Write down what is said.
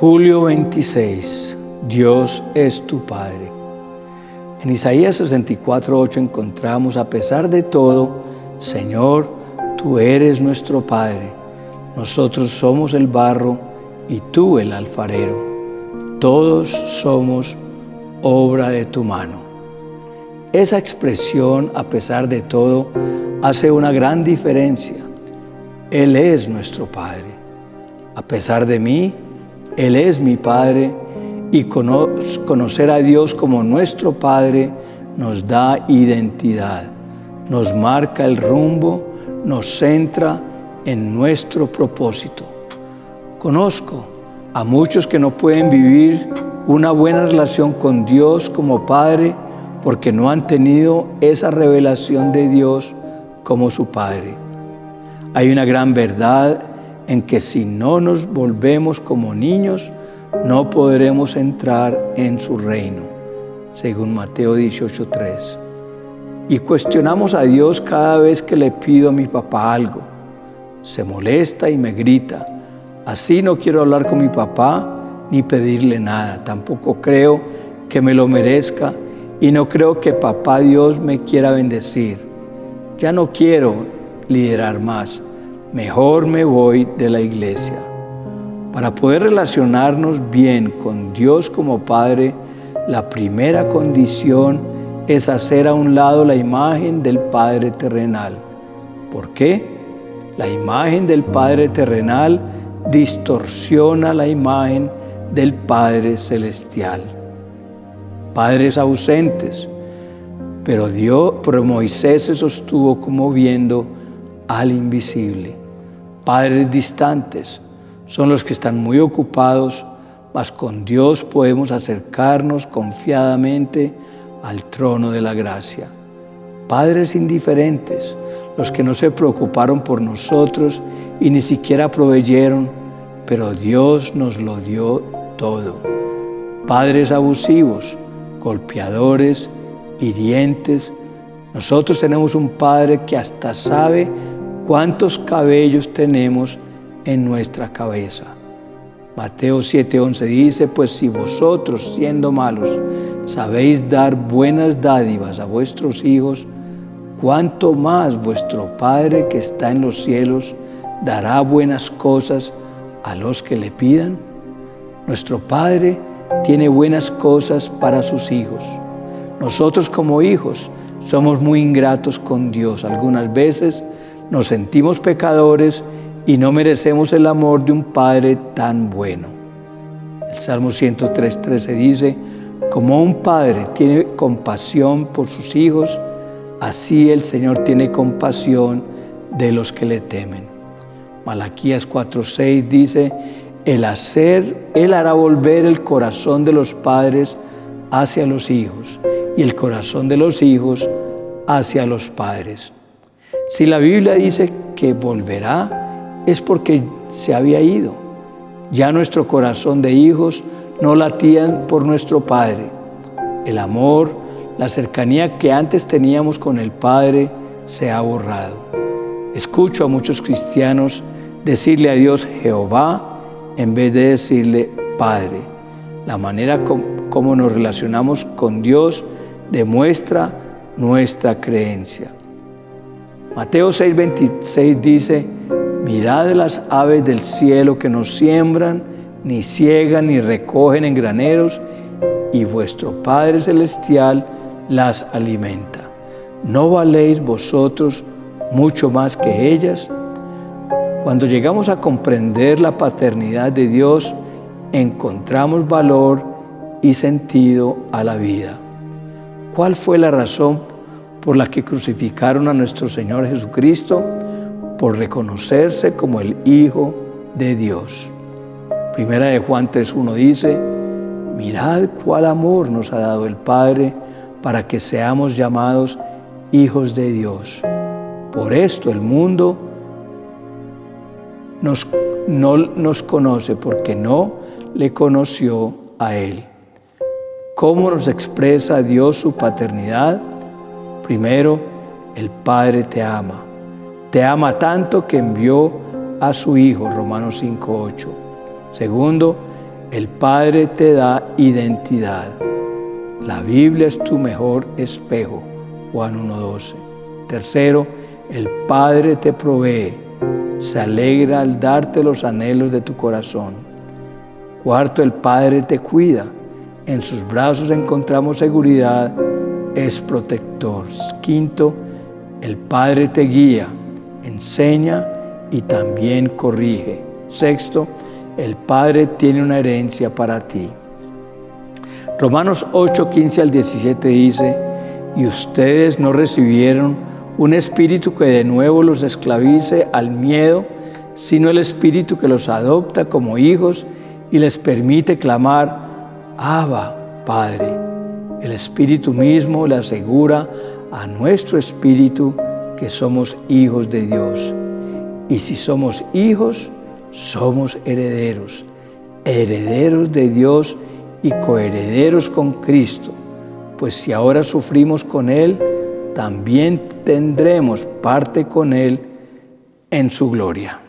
Julio 26. Dios es tu Padre. En Isaías 64.8 encontramos, a pesar de todo, Señor, tú eres nuestro Padre. Nosotros somos el barro y tú el alfarero. Todos somos obra de tu mano. Esa expresión, a pesar de todo, hace una gran diferencia. Él es nuestro Padre. A pesar de mí, él es mi Padre y conocer a Dios como nuestro Padre nos da identidad, nos marca el rumbo, nos centra en nuestro propósito. Conozco a muchos que no pueden vivir una buena relación con Dios como Padre porque no han tenido esa revelación de Dios como su Padre. Hay una gran verdad en que si no nos volvemos como niños, no podremos entrar en su reino, según Mateo 18.3. Y cuestionamos a Dios cada vez que le pido a mi papá algo. Se molesta y me grita. Así no quiero hablar con mi papá ni pedirle nada. Tampoco creo que me lo merezca y no creo que papá Dios me quiera bendecir. Ya no quiero liderar más mejor me voy de la iglesia. Para poder relacionarnos bien con Dios como Padre, la primera condición es hacer a un lado la imagen del Padre terrenal. ¿Por qué? La imagen del Padre terrenal distorsiona la imagen del Padre celestial. Padres ausentes, pero Dios, pero Moisés se sostuvo como viendo al invisible. Padres distantes son los que están muy ocupados, mas con Dios podemos acercarnos confiadamente al trono de la gracia. Padres indiferentes, los que no se preocuparon por nosotros y ni siquiera proveyeron, pero Dios nos lo dio todo. Padres abusivos, golpeadores, hirientes. Nosotros tenemos un Padre que hasta sabe cuántos cabellos tenemos en nuestra cabeza. Mateo 7:11 dice, pues si vosotros siendo malos sabéis dar buenas dádivas a vuestros hijos, cuánto más vuestro Padre que está en los cielos dará buenas cosas a los que le pidan. Nuestro Padre tiene buenas cosas para sus hijos. Nosotros como hijos somos muy ingratos con Dios. Algunas veces nos sentimos pecadores y no merecemos el amor de un Padre tan bueno. El Salmo 103.13 dice, como un padre tiene compasión por sus hijos, así el Señor tiene compasión de los que le temen. Malaquías 4.6 dice, el hacer, Él hará volver el corazón de los padres hacia los hijos y el corazón de los hijos hacia los padres. Si la Biblia dice que volverá, es porque se había ido. Ya nuestro corazón de hijos no latían por nuestro Padre. El amor, la cercanía que antes teníamos con el Padre se ha borrado. Escucho a muchos cristianos decirle a Dios Jehová en vez de decirle Padre. La manera como nos relacionamos con Dios demuestra nuestra creencia. Mateo 6:26 dice, mirad las aves del cielo que no siembran, ni ciegan, ni recogen en graneros, y vuestro Padre Celestial las alimenta. ¿No valéis vosotros mucho más que ellas? Cuando llegamos a comprender la paternidad de Dios, encontramos valor y sentido a la vida. ¿Cuál fue la razón por la que crucificaron a nuestro Señor Jesucristo, por reconocerse como el Hijo de Dios. Primera de Juan 3.1 dice, mirad cuál amor nos ha dado el Padre para que seamos llamados hijos de Dios. Por esto el mundo nos, no nos conoce porque no le conoció a Él. ¿Cómo nos expresa Dios su paternidad? Primero, el Padre te ama. Te ama tanto que envió a su Hijo, Romanos 5.8. Segundo, el Padre te da identidad. La Biblia es tu mejor espejo. Juan 1.12. Tercero, el Padre te provee. Se alegra al darte los anhelos de tu corazón. Cuarto, el Padre te cuida. En sus brazos encontramos seguridad. Es protector. Quinto, el Padre te guía, enseña y también corrige. Sexto, el Padre tiene una herencia para ti. Romanos 8, 15 al 17 dice, y ustedes no recibieron un espíritu que de nuevo los esclavice al miedo, sino el espíritu que los adopta como hijos y les permite clamar, Abba, Padre. El espíritu mismo le asegura a nuestro espíritu que somos hijos de Dios. Y si somos hijos, somos herederos, herederos de Dios y coherederos con Cristo, pues si ahora sufrimos con Él, también tendremos parte con Él en su gloria.